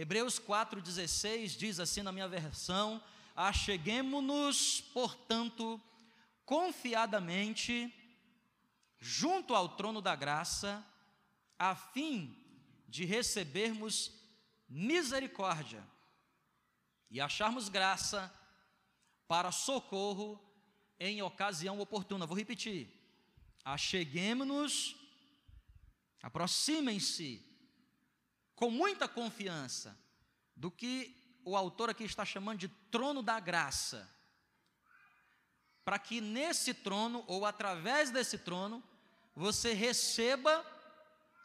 Hebreus 4,16 diz assim na minha versão: Acheguemo-nos, portanto, confiadamente junto ao trono da graça, a fim de recebermos misericórdia e acharmos graça para socorro em ocasião oportuna. Vou repetir. Acheguemos-nos, aproximem-se com muita confiança do que o autor aqui está chamando de trono da graça, para que nesse trono, ou através desse trono, você receba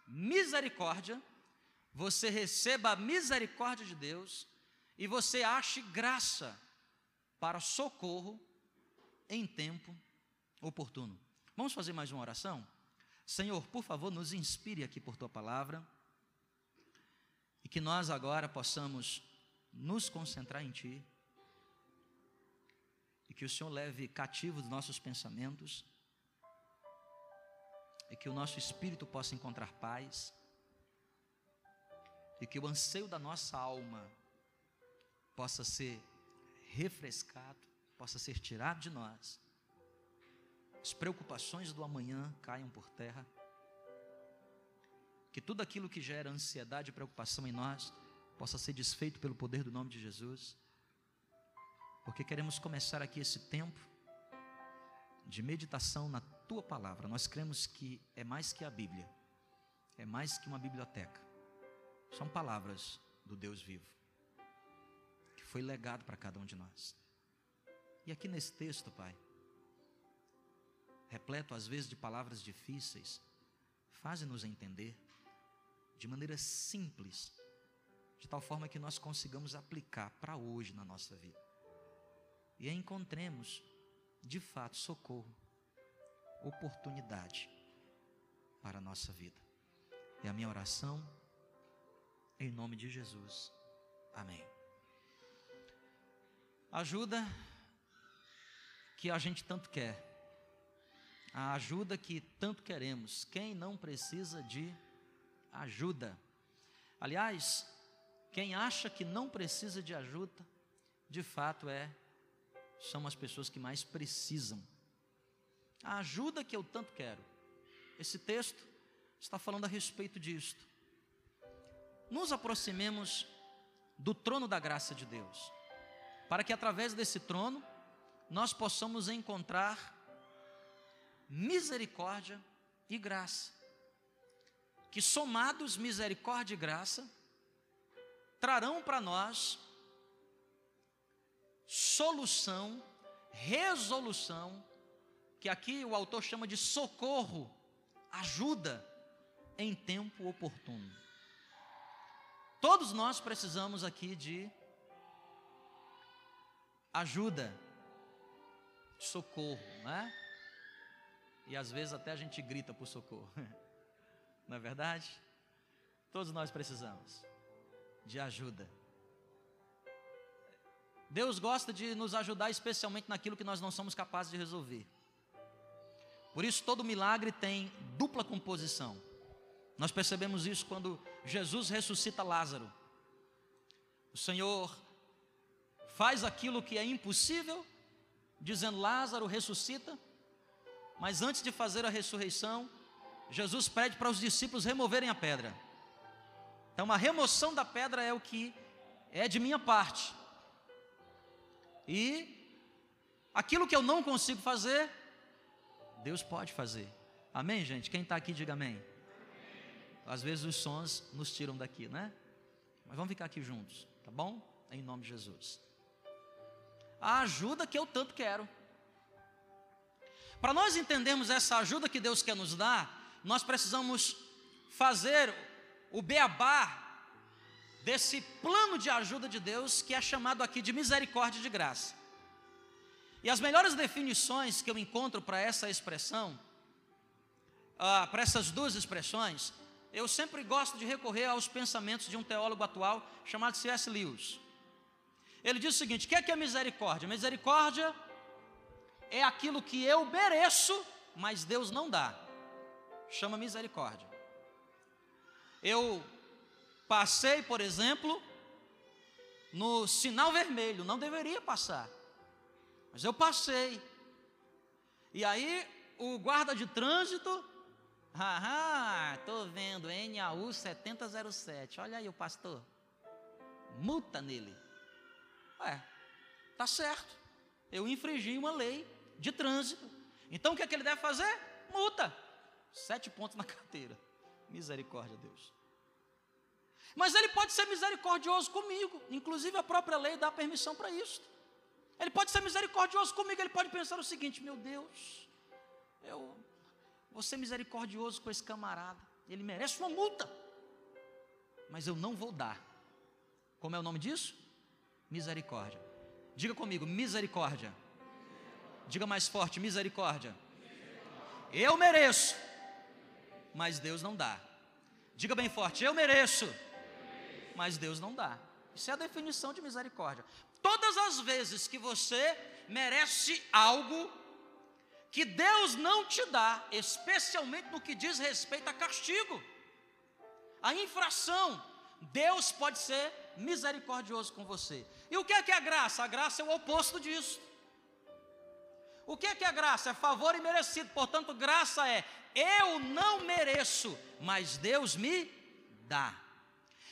misericórdia, você receba a misericórdia de Deus e você ache graça para socorro em tempo oportuno. Vamos fazer mais uma oração? Senhor, por favor, nos inspire aqui por tua palavra e que nós agora possamos nos concentrar em ti. E que o Senhor leve cativo os nossos pensamentos. E que o nosso espírito possa encontrar paz. E que o anseio da nossa alma possa ser refrescado, possa ser tirado de nós, as preocupações do amanhã caiam por terra, que tudo aquilo que gera ansiedade e preocupação em nós possa ser desfeito pelo poder do nome de Jesus, porque queremos começar aqui esse tempo de meditação na tua palavra. Nós cremos que é mais que a Bíblia, é mais que uma biblioteca, são palavras do Deus vivo foi legado para cada um de nós. E aqui nesse texto, Pai, repleto às vezes de palavras difíceis, faze-nos entender de maneira simples, de tal forma que nós consigamos aplicar para hoje na nossa vida. E encontremos, de fato, socorro, oportunidade para a nossa vida. É a minha oração, em nome de Jesus. Amém ajuda que a gente tanto quer, a ajuda que tanto queremos. Quem não precisa de ajuda? Aliás, quem acha que não precisa de ajuda, de fato é são as pessoas que mais precisam. A ajuda que eu tanto quero. Esse texto está falando a respeito disto. Nos aproximemos do trono da graça de Deus para que através desse trono nós possamos encontrar misericórdia e graça. Que somados misericórdia e graça trarão para nós solução, resolução, que aqui o autor chama de socorro, ajuda em tempo oportuno. Todos nós precisamos aqui de ajuda, socorro, né? E às vezes até a gente grita por socorro, não é verdade? Todos nós precisamos de ajuda. Deus gosta de nos ajudar, especialmente naquilo que nós não somos capazes de resolver. Por isso, todo milagre tem dupla composição. Nós percebemos isso quando Jesus ressuscita Lázaro. O Senhor faz aquilo que é impossível, dizendo: Lázaro ressuscita. Mas antes de fazer a ressurreição, Jesus pede para os discípulos removerem a pedra. Então, a remoção da pedra é o que é de minha parte. E aquilo que eu não consigo fazer, Deus pode fazer. Amém, gente? Quem está aqui, diga amém. Às vezes os sons nos tiram daqui, né? Mas vamos ficar aqui juntos, tá bom? Em nome de Jesus a ajuda que eu tanto quero. Para nós entendermos essa ajuda que Deus quer nos dar, nós precisamos fazer o beabá desse plano de ajuda de Deus que é chamado aqui de misericórdia de graça. E as melhores definições que eu encontro para essa expressão, ah, para essas duas expressões, eu sempre gosto de recorrer aos pensamentos de um teólogo atual chamado C.S. Lewis. Ele diz o seguinte: o que é, que é misericórdia? Misericórdia é aquilo que eu mereço, mas Deus não dá. Chama misericórdia. Eu passei, por exemplo, no sinal vermelho, não deveria passar. Mas eu passei. E aí o guarda de trânsito, haha, tô vendo NAU 7007. Olha aí o pastor. Multa nele. Ué, tá certo. Eu infringi uma lei de trânsito. Então o que, é que ele deve fazer? Multa. Sete pontos na carteira. Misericórdia, Deus. Mas ele pode ser misericordioso comigo. Inclusive a própria lei dá permissão para isso. Ele pode ser misericordioso comigo. Ele pode pensar o seguinte: meu Deus, eu vou ser misericordioso com esse camarada. Ele merece uma multa. Mas eu não vou dar. Como é o nome disso? Misericórdia. Diga comigo, misericórdia. Diga mais forte, misericórdia. Eu mereço, mas Deus não dá. Diga bem forte, eu mereço, mas Deus não dá. Isso é a definição de misericórdia. Todas as vezes que você merece algo que Deus não te dá, especialmente no que diz respeito a castigo, a infração, Deus pode ser misericordioso com você. E o que é que é a graça? A graça é o oposto disso. O que é que é graça? É favor imerecido. Portanto, graça é eu não mereço, mas Deus me dá.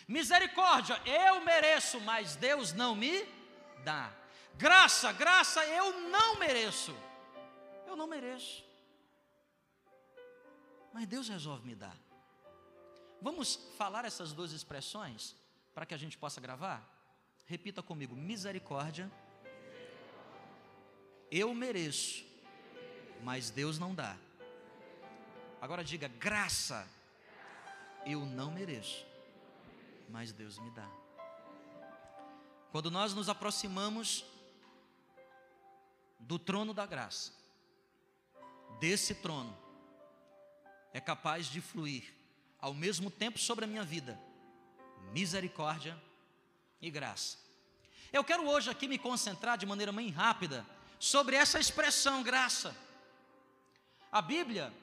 Misericórdia, eu mereço, mas Deus não me dá. Graça, graça, eu não mereço. Eu não mereço. Mas Deus resolve me dar. Vamos falar essas duas expressões para que a gente possa gravar? Repita comigo: misericórdia eu mereço, mas Deus não dá. Agora diga: graça, eu não mereço, mas Deus me dá. Quando nós nos aproximamos do trono da graça, desse trono, é capaz de fluir ao mesmo tempo sobre a minha vida misericórdia e graça. Eu quero hoje aqui me concentrar de maneira bem rápida sobre essa expressão graça. A Bíblia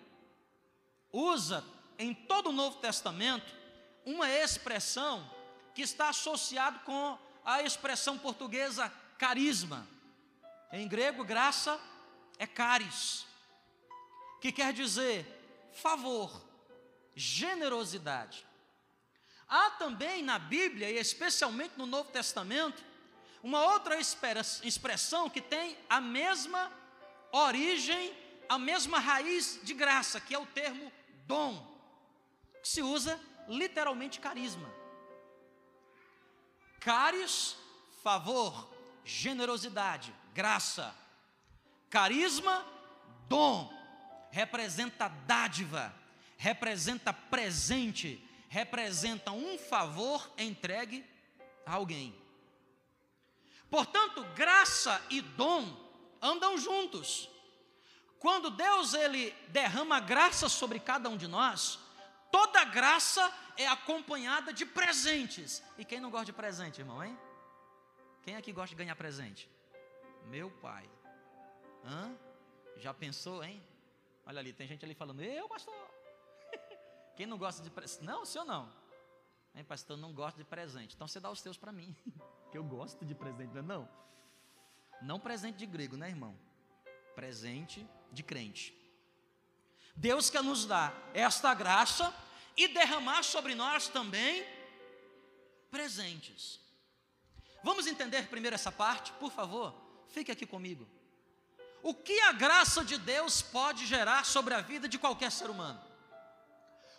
usa em todo o Novo Testamento uma expressão que está associada com a expressão portuguesa carisma. Em grego, graça é caris, que quer dizer favor, generosidade. Há também na Bíblia, e especialmente no Novo Testamento, uma outra expressão que tem a mesma origem, a mesma raiz de graça, que é o termo dom, que se usa literalmente carisma. Caris, favor, generosidade, graça. Carisma, dom, representa dádiva, representa presente, representa um favor entregue a alguém. Portanto, graça e dom andam juntos. Quando Deus ele derrama graça sobre cada um de nós, toda graça é acompanhada de presentes. E quem não gosta de presente, irmão, hein? Quem aqui gosta de ganhar presente? Meu pai. Hã? Já pensou, hein? Olha ali, tem gente ali falando, eu, pastor. Quem não gosta de presente? Não, o senhor não. Hein, pastor, não gosta de presente. Então você dá os teus para mim. que eu gosto de presente, não é não? Não presente de grego, né, irmão? Presente de crente. Deus quer nos dar esta graça e derramar sobre nós também presentes. Vamos entender primeiro essa parte, por favor? Fique aqui comigo. O que a graça de Deus pode gerar sobre a vida de qualquer ser humano?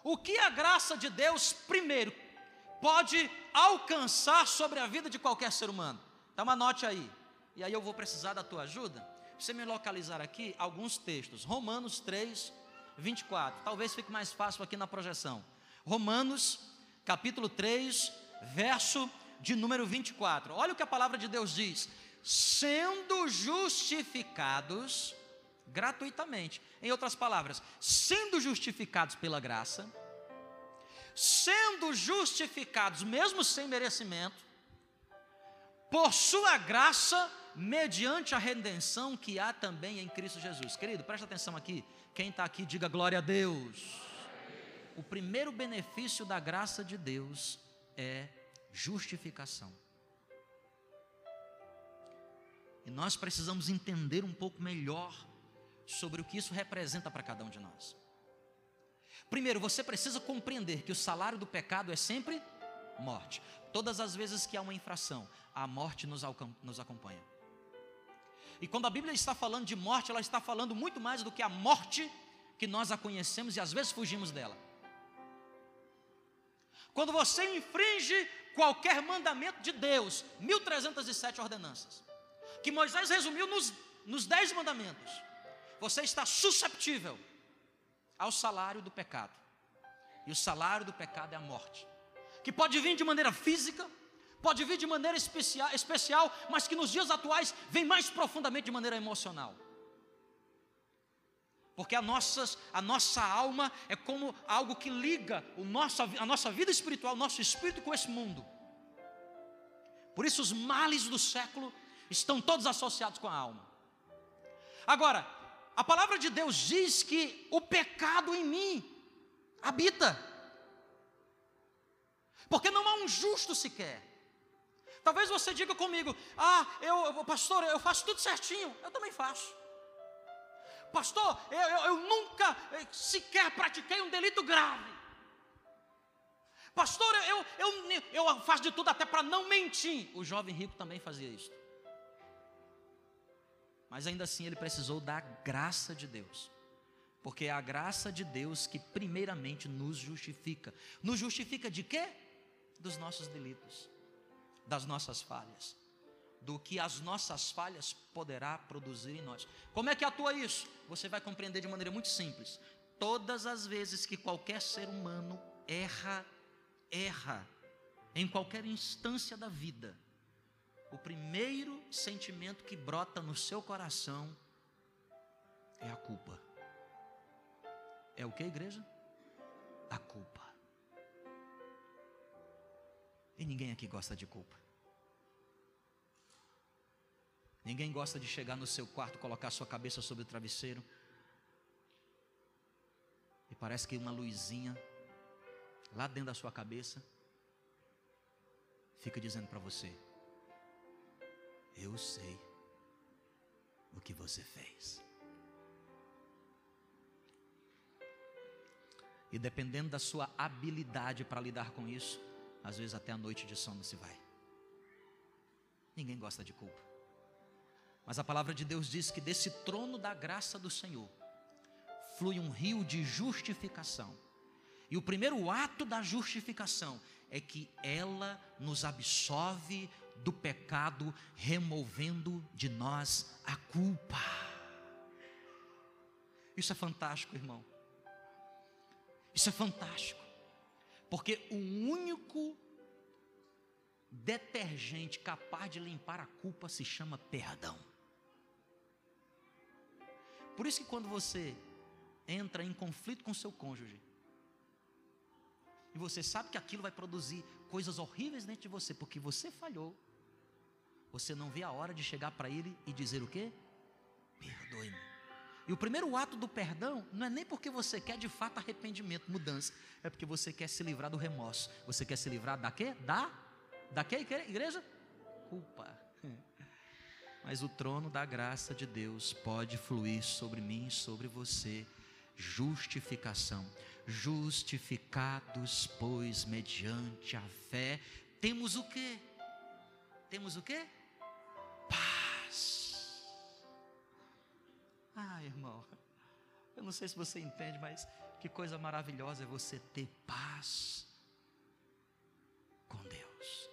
O que a graça de Deus, primeiro, pode alcançar sobre a vida de qualquer ser humano. Então anote aí. E aí eu vou precisar da tua ajuda. Você me localizar aqui alguns textos. Romanos 3, 24. Talvez fique mais fácil aqui na projeção. Romanos, capítulo 3, verso de número 24. Olha o que a palavra de Deus diz: sendo justificados gratuitamente. Em outras palavras, sendo justificados pela graça, sendo justificados, mesmo sem merecimento, por sua graça, mediante a redenção que há também em Cristo Jesus. Querido, presta atenção aqui. Quem está aqui, diga glória a Deus. O primeiro benefício da graça de Deus é justificação. E nós precisamos entender um pouco melhor sobre o que isso representa para cada um de nós. Primeiro, você precisa compreender que o salário do pecado é sempre morte. Todas as vezes que há uma infração, a morte nos, nos acompanha. E quando a Bíblia está falando de morte, ela está falando muito mais do que a morte que nós a conhecemos e às vezes fugimos dela. Quando você infringe qualquer mandamento de Deus, 1307 ordenanças, que Moisés resumiu nos, nos dez mandamentos, você está susceptível ao salário do pecado. E o salário do pecado é a morte, que pode vir de maneira física, pode vir de maneira especial, especial, mas que nos dias atuais vem mais profundamente de maneira emocional. Porque a, nossas, a nossa alma é como algo que liga o nosso, a nossa vida espiritual, o nosso espírito com esse mundo. Por isso os males do século estão todos associados com a alma. Agora, a palavra de Deus diz que o pecado em mim habita. Porque não há um justo sequer. Talvez você diga comigo: Ah, eu, pastor, eu faço tudo certinho. Eu também faço. Pastor, eu, eu, eu nunca eh, sequer pratiquei um delito grave. Pastor, eu, eu, eu faço de tudo até para não mentir. O jovem rico também fazia isso. Mas ainda assim ele precisou da graça de Deus. Porque é a graça de Deus que primeiramente nos justifica. Nos justifica de quê? Dos nossos delitos, das nossas falhas do que as nossas falhas poderá produzir em nós. Como é que atua isso? Você vai compreender de maneira muito simples. Todas as vezes que qualquer ser humano erra, erra em qualquer instância da vida, o primeiro sentimento que brota no seu coração é a culpa. É o que, igreja? A culpa. E ninguém aqui gosta de culpa. Ninguém gosta de chegar no seu quarto, colocar sua cabeça sobre o travesseiro. E parece que uma luzinha lá dentro da sua cabeça fica dizendo para você: Eu sei o que você fez. E dependendo da sua habilidade para lidar com isso, às vezes até a noite de sono se vai. Ninguém gosta de culpa. Mas a palavra de Deus diz que desse trono da graça do Senhor flui um rio de justificação. E o primeiro ato da justificação é que ela nos absolve do pecado, removendo de nós a culpa. Isso é fantástico, irmão. Isso é fantástico. Porque o único detergente capaz de limpar a culpa se chama perdão. Por isso que quando você entra em conflito com seu cônjuge, e você sabe que aquilo vai produzir coisas horríveis dentro de você, porque você falhou, você não vê a hora de chegar para ele e dizer o quê? Perdoe-me. E o primeiro ato do perdão não é nem porque você quer de fato arrependimento, mudança, é porque você quer se livrar do remorso. Você quer se livrar da quê? Da da quê, igreja? Culpa mas o trono da graça de Deus pode fluir sobre mim e sobre você. Justificação. Justificados, pois, mediante a fé, temos o que? Temos o que? Paz. Ah, irmão, eu não sei se você entende, mas que coisa maravilhosa é você ter paz com Deus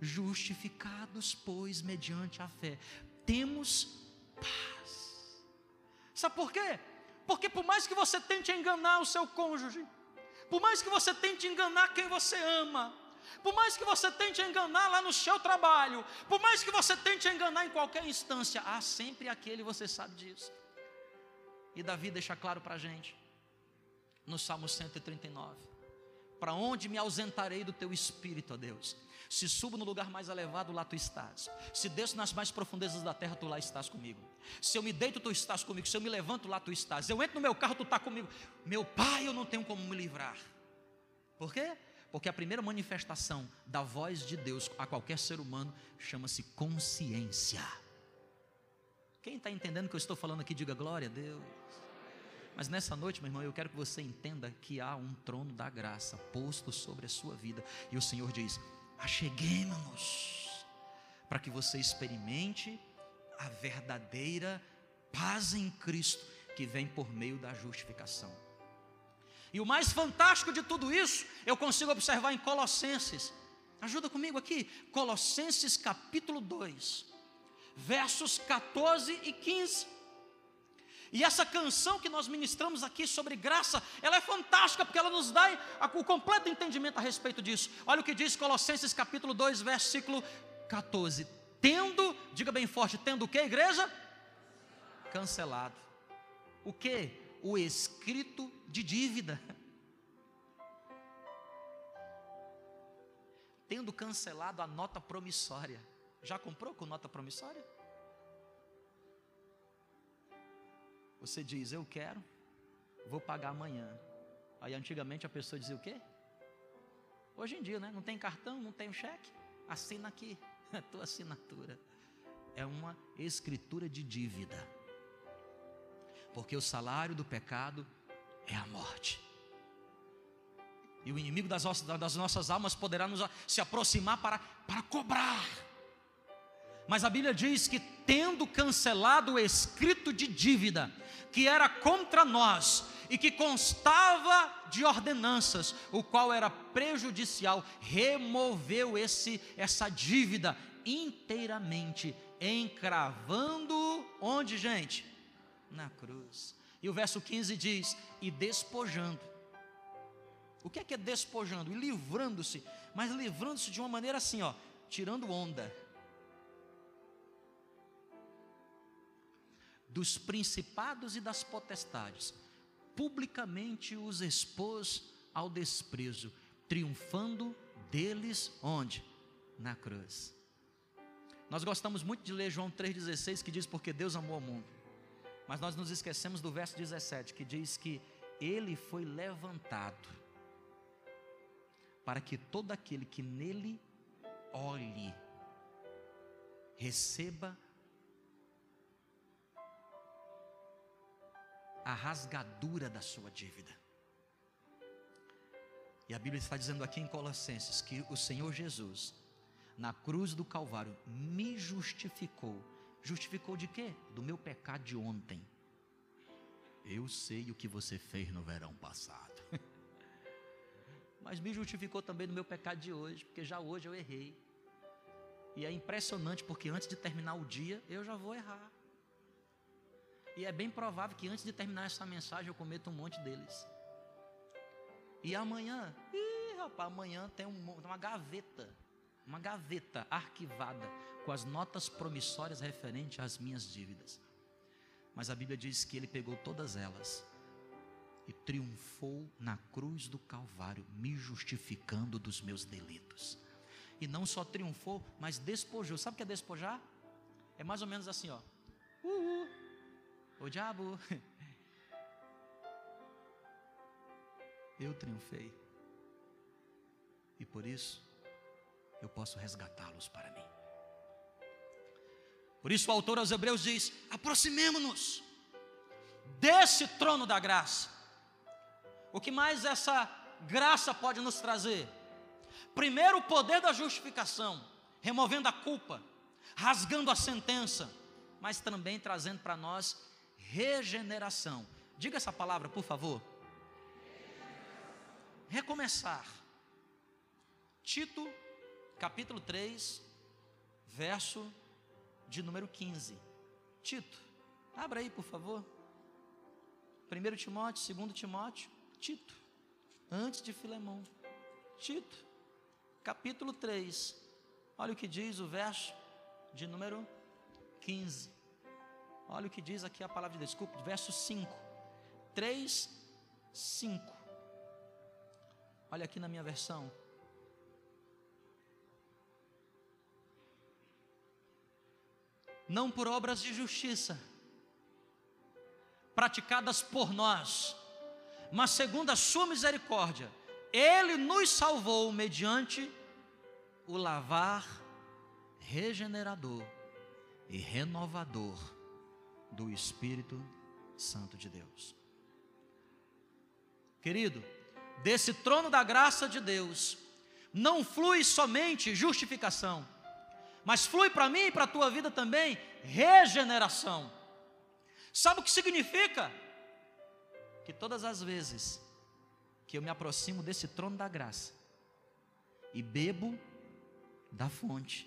justificados, pois, mediante a fé, temos paz. Sabe por quê? Porque por mais que você tente enganar o seu cônjuge, por mais que você tente enganar quem você ama, por mais que você tente enganar lá no seu trabalho, por mais que você tente enganar em qualquer instância, há sempre aquele, você sabe disso. E Davi deixa claro para a gente, no Salmo 139: Para onde me ausentarei do teu espírito, ó Deus? Se subo no lugar mais elevado, lá tu estás. Se desço nas mais profundezas da terra, tu lá estás comigo. Se eu me deito, tu estás comigo. Se eu me levanto, lá tu estás. Eu entro no meu carro, tu está comigo. Meu pai, eu não tenho como me livrar. Por quê? Porque a primeira manifestação da voz de Deus a qualquer ser humano chama-se consciência. Quem está entendendo o que eu estou falando aqui, diga glória a Deus. Mas nessa noite, meu irmão, eu quero que você entenda que há um trono da graça posto sobre a sua vida. E o Senhor diz: acheguemos-nos, para que você experimente a verdadeira paz em Cristo que vem por meio da justificação. E o mais fantástico de tudo isso, eu consigo observar em Colossenses. Ajuda comigo aqui, Colossenses capítulo 2, versos 14 e 15. E essa canção que nós ministramos aqui sobre graça, ela é fantástica porque ela nos dá o completo entendimento a respeito disso. Olha o que diz Colossenses capítulo 2, versículo 14. Tendo, diga bem forte, tendo o que, igreja? Cancelado. O que? O escrito de dívida. Tendo cancelado a nota promissória. Já comprou com nota promissória? Você diz, eu quero, vou pagar amanhã. Aí antigamente a pessoa dizia o quê? Hoje em dia, né? Não tem cartão, não tem cheque. Assina aqui, a tua assinatura. É uma escritura de dívida. Porque o salário do pecado é a morte. E o inimigo das nossas, das nossas almas poderá nos, se aproximar para, para cobrar. Mas a Bíblia diz que, tendo cancelado o escrito de dívida, que era contra nós e que constava de ordenanças, o qual era prejudicial, removeu esse essa dívida inteiramente, encravando onde, gente? Na cruz. E o verso 15 diz: "E despojando". O que é que é despojando? E livrando-se, mas livrando-se de uma maneira assim, ó, tirando onda dos principados e das potestades, publicamente os expôs ao desprezo, triunfando deles onde? Na cruz. Nós gostamos muito de ler João 3,16 que diz porque Deus amou o mundo. Mas nós nos esquecemos do verso 17 que diz que ele foi levantado para que todo aquele que nele olhe receba a rasgadura da sua dívida. E a Bíblia está dizendo aqui em Colossenses que o Senhor Jesus, na cruz do Calvário, me justificou. Justificou de quê? Do meu pecado de ontem. Eu sei o que você fez no verão passado. Mas me justificou também do meu pecado de hoje, porque já hoje eu errei. E é impressionante porque antes de terminar o dia, eu já vou errar. E é bem provável que antes de terminar essa mensagem eu cometa um monte deles. E amanhã, ih, rapaz, amanhã tem um, uma gaveta, uma gaveta arquivada com as notas promissórias referentes às minhas dívidas. Mas a Bíblia diz que ele pegou todas elas e triunfou na cruz do Calvário, me justificando dos meus delitos. E não só triunfou, mas despojou. Sabe o que é despojar? É mais ou menos assim, ó. Uhul. O diabo, eu triunfei. E por isso, eu posso resgatá-los para mim. Por isso, o autor aos Hebreus diz: aproximemo-nos desse trono da graça. O que mais essa graça pode nos trazer? Primeiro, o poder da justificação, removendo a culpa, rasgando a sentença, mas também trazendo para nós regeneração. Diga essa palavra, por favor. Recomeçar. Tito, capítulo 3, verso de número 15. Tito, abra aí, por favor. 1 Timóteo, 2 Timóteo, Tito, antes de Filemão. Tito, capítulo 3. Olha o que diz o verso de número 15. Olha o que diz aqui a palavra de Deus, desculpe, verso 5. 3, 5. Olha aqui na minha versão. Não por obras de justiça, praticadas por nós, mas segundo a sua misericórdia, Ele nos salvou mediante o lavar regenerador e renovador do Espírito Santo de Deus. Querido, desse trono da graça de Deus, não flui somente justificação, mas flui para mim e para a tua vida também regeneração. Sabe o que significa? Que todas as vezes que eu me aproximo desse trono da graça e bebo da fonte,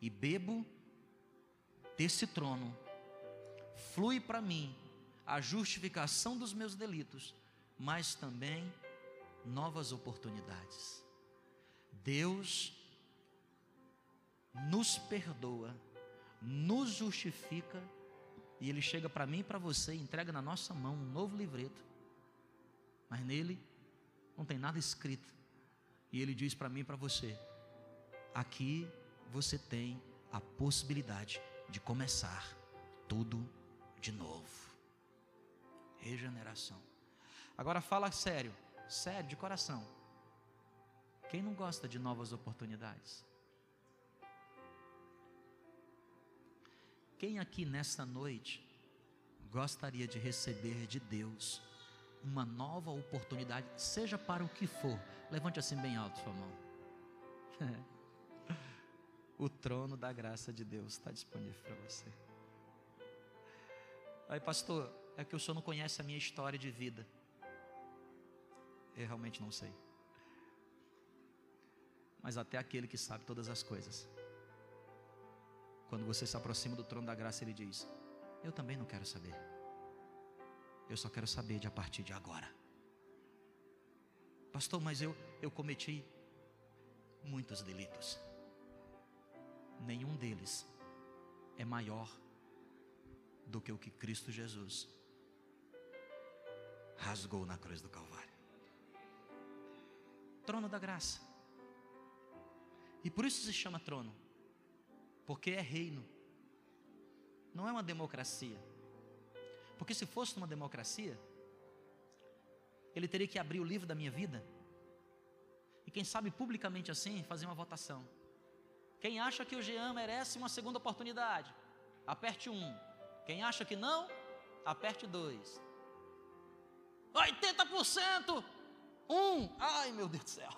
e bebo desse trono, flui para mim a justificação dos meus delitos, mas também novas oportunidades. Deus nos perdoa, nos justifica, e Ele chega para mim e para você, entrega na nossa mão um novo livreto, mas nele não tem nada escrito, e Ele diz para mim e para você: aqui você tem a possibilidade de começar tudo de novo. Regeneração. Agora fala sério, sério, de coração. Quem não gosta de novas oportunidades? Quem aqui nesta noite gostaria de receber de Deus uma nova oportunidade, seja para o que for? Levante assim bem alto sua mão. o trono da graça de Deus está disponível para você. Aí, pastor, é que o senhor não conhece a minha história de vida. Eu realmente não sei. Mas até aquele que sabe todas as coisas. Quando você se aproxima do trono da graça, ele diz: Eu também não quero saber. Eu só quero saber de a partir de agora. Pastor, mas eu, eu cometi muitos delitos. Nenhum deles é maior do que o que Cristo Jesus rasgou na cruz do Calvário. Trono da graça. E por isso se chama trono, porque é reino, não é uma democracia. Porque se fosse uma democracia, ele teria que abrir o livro da minha vida e, quem sabe, publicamente assim, fazer uma votação. Quem acha que o Jean merece uma segunda oportunidade, aperte um. Quem acha que não, aperte dois. 80%! Um! Ai meu Deus do céu!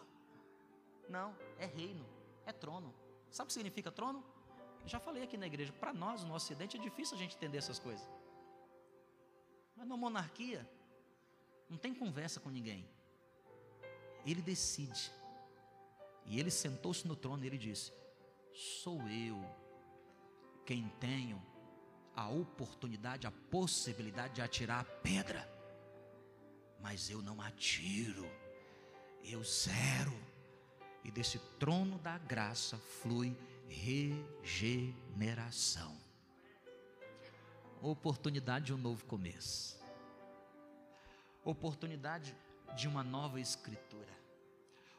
Não, é reino, é trono. Sabe o que significa trono? Já falei aqui na igreja, para nós no Ocidente é difícil a gente entender essas coisas. Mas na monarquia, não tem conversa com ninguém. Ele decide. E ele sentou-se no trono e ele disse: Sou eu quem tenho a oportunidade, a possibilidade de atirar a pedra mas eu não atiro, eu zero. E desse trono da graça flui regeneração. Oportunidade de um novo começo. Oportunidade de uma nova escritura.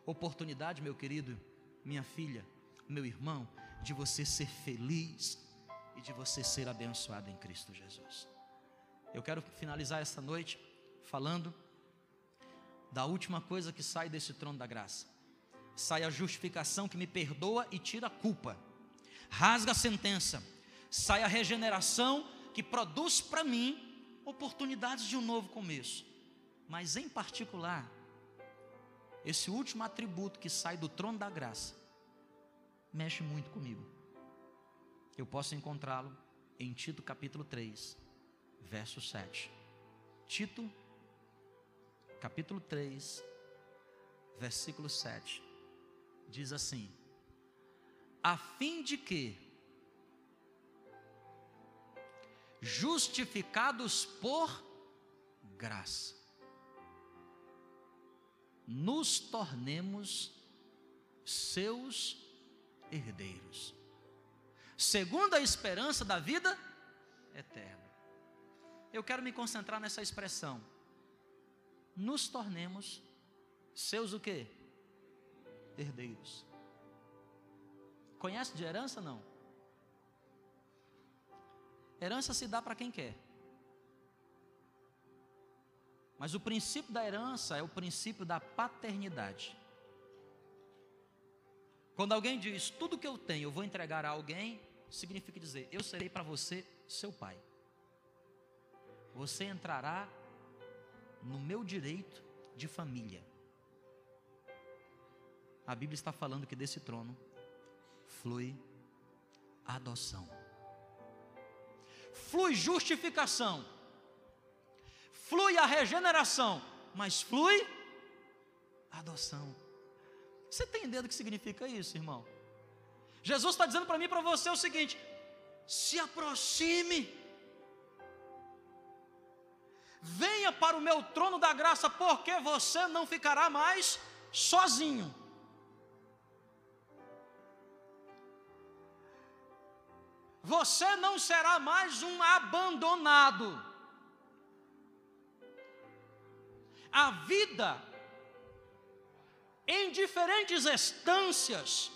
Oportunidade, meu querido, minha filha, meu irmão, de você ser feliz e de você ser abençoado em Cristo Jesus. Eu quero finalizar essa noite falando da última coisa que sai desse trono da graça. Sai a justificação que me perdoa e tira a culpa. Rasga a sentença. Sai a regeneração que produz para mim oportunidades de um novo começo. Mas em particular, esse último atributo que sai do trono da graça mexe muito comigo. Eu posso encontrá-lo em Tito capítulo 3, verso 7. Tito capítulo 3, versículo 7, diz assim: a fim de que, justificados por graça, nos tornemos seus herdeiros, segundo a esperança da vida eterna. Eu quero me concentrar nessa expressão nos tornemos seus o quê? Herdeiros. Conhece de herança não? Herança se dá para quem quer. Mas o princípio da herança é o princípio da paternidade. Quando alguém diz, tudo que eu tenho eu vou entregar a alguém, significa dizer, eu serei para você seu pai. Você entrará no meu direito de família. A Bíblia está falando que desse trono flui adoção, flui justificação, flui a regeneração, mas flui adoção. Você tem ideia do que significa isso, irmão? Jesus está dizendo para mim e para você o seguinte: se aproxime, venha para o meu trono da graça, porque você não ficará mais sozinho. Você não será mais um abandonado. A vida, em diferentes instâncias,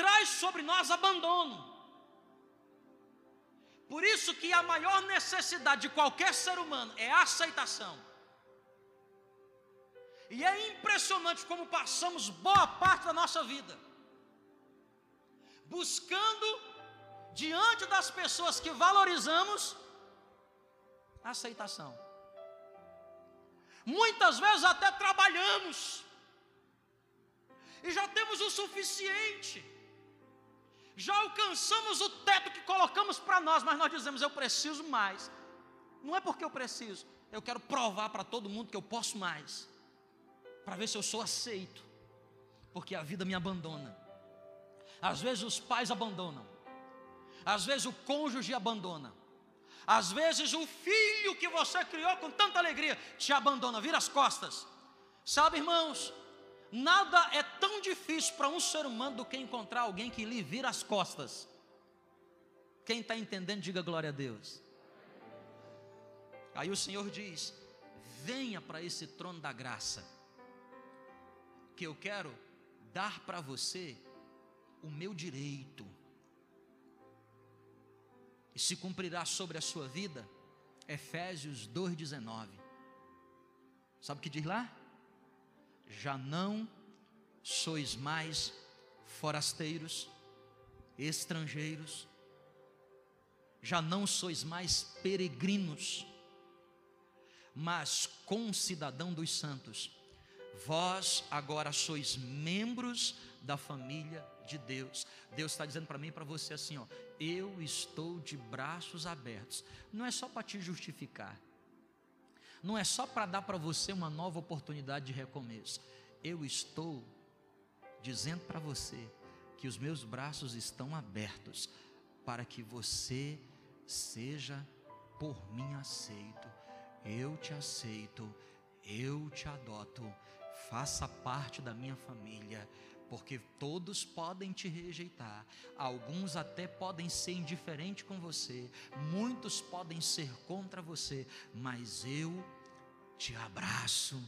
traz sobre nós abandono. Por isso que a maior necessidade de qualquer ser humano é a aceitação. E é impressionante como passamos boa parte da nossa vida buscando diante das pessoas que valorizamos a aceitação. Muitas vezes até trabalhamos e já temos o suficiente já alcançamos o teto que colocamos para nós, mas nós dizemos: eu preciso mais. Não é porque eu preciso, eu quero provar para todo mundo que eu posso mais, para ver se eu sou aceito, porque a vida me abandona. Às vezes os pais abandonam, às vezes o cônjuge abandona, às vezes o filho que você criou com tanta alegria te abandona, vira as costas. Sabe, irmãos, Nada é tão difícil para um ser humano do que encontrar alguém que lhe vira as costas. Quem está entendendo, diga glória a Deus. Aí o Senhor diz: venha para esse trono da graça, que eu quero dar para você o meu direito, e se cumprirá sobre a sua vida, Efésios 2,19. Sabe o que diz lá? já não sois mais forasteiros, estrangeiros, já não sois mais peregrinos, mas concidadão dos santos. Vós agora sois membros da família de Deus. Deus está dizendo para mim e para você assim: ó, eu estou de braços abertos. Não é só para te justificar, não é só para dar para você uma nova oportunidade de recomeço. Eu estou dizendo para você que os meus braços estão abertos para que você seja por mim aceito. Eu te aceito, eu te adoto, faça parte da minha família, porque todos podem te rejeitar, alguns até podem ser indiferentes com você, muitos podem ser contra você, mas eu te abraço,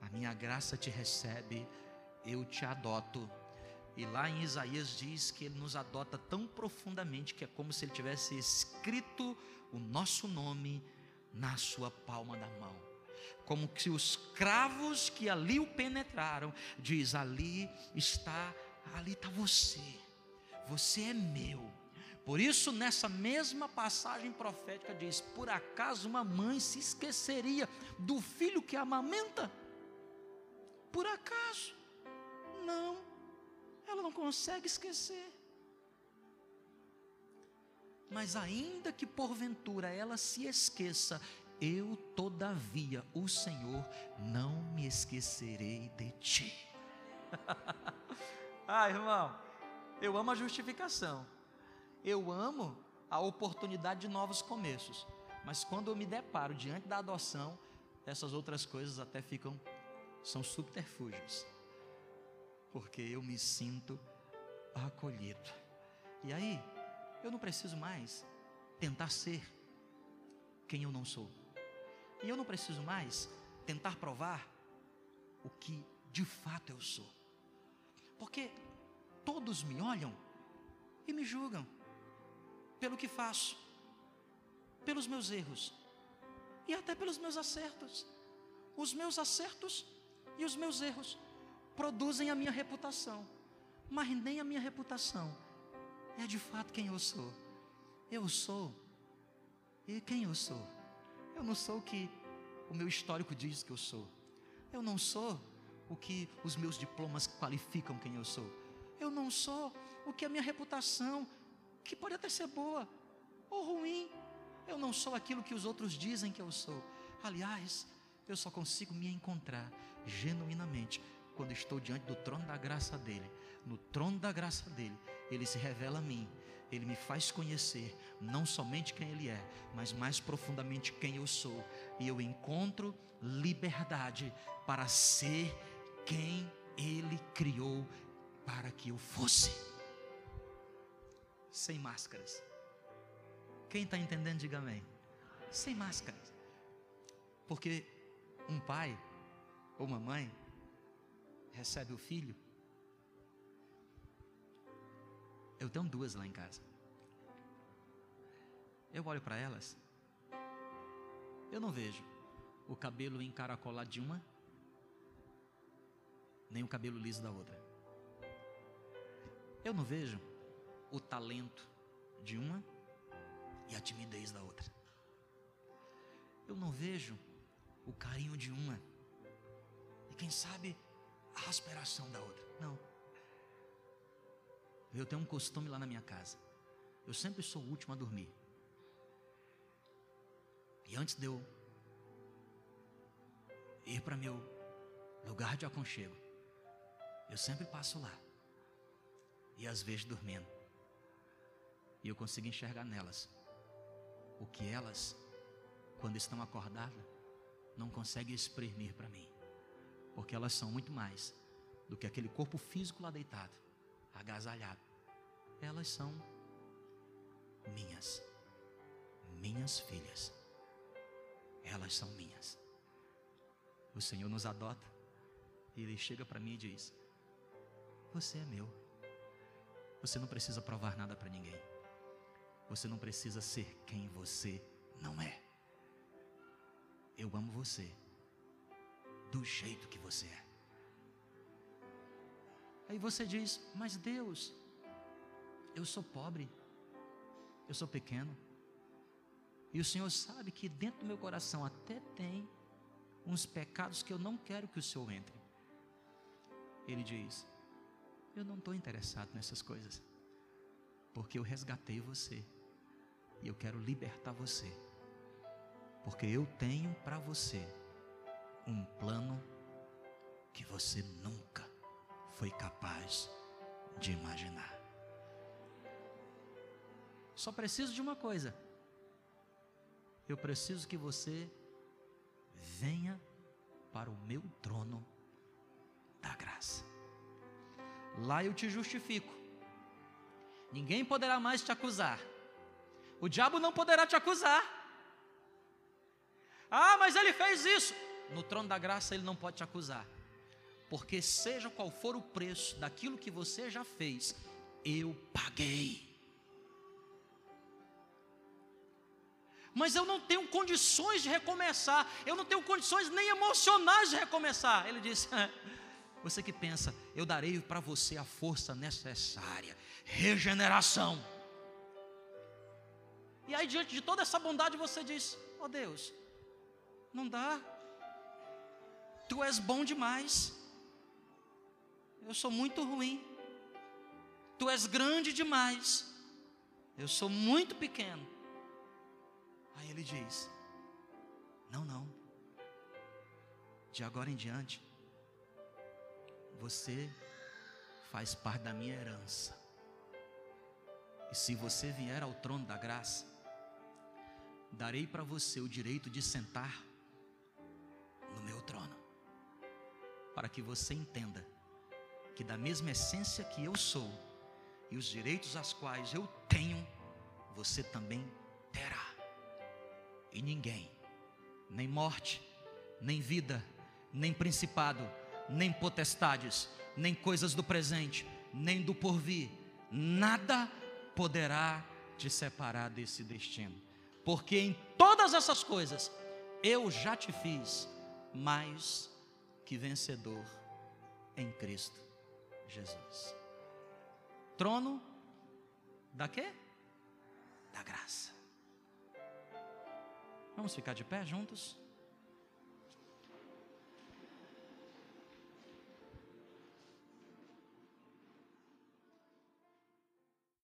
a minha graça te recebe, eu te adoto. E lá em Isaías diz que ele nos adota tão profundamente que é como se ele tivesse escrito o nosso nome na sua palma da mão. Como que os cravos que ali o penetraram, diz: ali está, ali está você, você é meu por isso, nessa mesma passagem profética, diz: Por acaso uma mãe se esqueceria do filho que amamenta? Por acaso? Não, ela não consegue esquecer. Mas ainda que porventura ela se esqueça, eu todavia, o Senhor, não me esquecerei de ti. ah, irmão, eu amo a justificação. Eu amo a oportunidade de novos começos, mas quando eu me deparo diante da adoção, essas outras coisas até ficam são subterfúgios. Porque eu me sinto acolhido. E aí, eu não preciso mais tentar ser quem eu não sou. E eu não preciso mais tentar provar o que de fato eu sou. Porque todos me olham e me julgam pelo que faço, pelos meus erros, e até pelos meus acertos. Os meus acertos e os meus erros produzem a minha reputação, mas nem a minha reputação é de fato quem eu sou. Eu sou. E quem eu sou? Eu não sou o que o meu histórico diz que eu sou. Eu não sou o que os meus diplomas qualificam quem eu sou. Eu não sou o que a minha reputação, que pode até ser boa ou ruim. Eu não sou aquilo que os outros dizem que eu sou. Aliás, eu só consigo me encontrar genuinamente quando estou diante do trono da graça dele. No trono da graça dele, ele se revela a mim. Ele me faz conhecer não somente quem ele é, mas mais profundamente quem eu sou. E eu encontro liberdade para ser quem ele criou para que eu fosse. Sem máscaras. Quem está entendendo, diga amém. Sem máscaras. Porque um pai ou uma mãe recebe o filho. Eu tenho duas lá em casa. Eu olho para elas. Eu não vejo o cabelo encaracolado de uma, nem o cabelo liso da outra. Eu não vejo o talento de uma e a timidez da outra. Eu não vejo o carinho de uma e quem sabe a aspiração da outra. Não. Eu tenho um costume lá na minha casa. Eu sempre sou o último a dormir. E antes de eu ir para meu lugar de aconchego, eu sempre passo lá. E às vezes dormindo. E eu consigo enxergar nelas o que elas, quando estão acordadas, não conseguem exprimir para mim. Porque elas são muito mais do que aquele corpo físico lá deitado, agasalhado. Elas são minhas, minhas filhas. Elas são minhas. O Senhor nos adota e Ele chega para mim e diz: Você é meu. Você não precisa provar nada para ninguém. Você não precisa ser quem você não é. Eu amo você do jeito que você é. Aí você diz: Mas Deus, eu sou pobre, eu sou pequeno, e o Senhor sabe que dentro do meu coração até tem uns pecados que eu não quero que o Senhor entre. Ele diz: Eu não estou interessado nessas coisas, porque eu resgatei você, e eu quero libertar você, porque eu tenho para você um plano que você nunca foi capaz de imaginar. Só preciso de uma coisa. Eu preciso que você venha para o meu trono da graça. Lá eu te justifico. Ninguém poderá mais te acusar. O diabo não poderá te acusar. Ah, mas ele fez isso no trono da graça ele não pode te acusar. Porque seja qual for o preço daquilo que você já fez, eu paguei. Mas eu não tenho condições de recomeçar, eu não tenho condições nem emocionais de recomeçar. Ele disse: Você que pensa, eu darei para você a força necessária, regeneração. E aí, diante de toda essa bondade, você diz: oh Deus, não dá, Tu és bom demais. Eu sou muito ruim. Tu és grande demais. Eu sou muito pequeno. Aí ele diz: Não, não. De agora em diante, você faz parte da minha herança. E se você vier ao trono da graça, darei para você o direito de sentar no meu trono para que você entenda que, da mesma essência que eu sou e os direitos aos quais eu tenho, você também terá. E ninguém, nem morte, nem vida, nem principado, nem potestades, nem coisas do presente, nem do porvir, nada poderá te separar desse destino, porque em todas essas coisas eu já te fiz mais que vencedor em Cristo Jesus. Trono da quê? Da graça. Vamos ficar de pé juntos?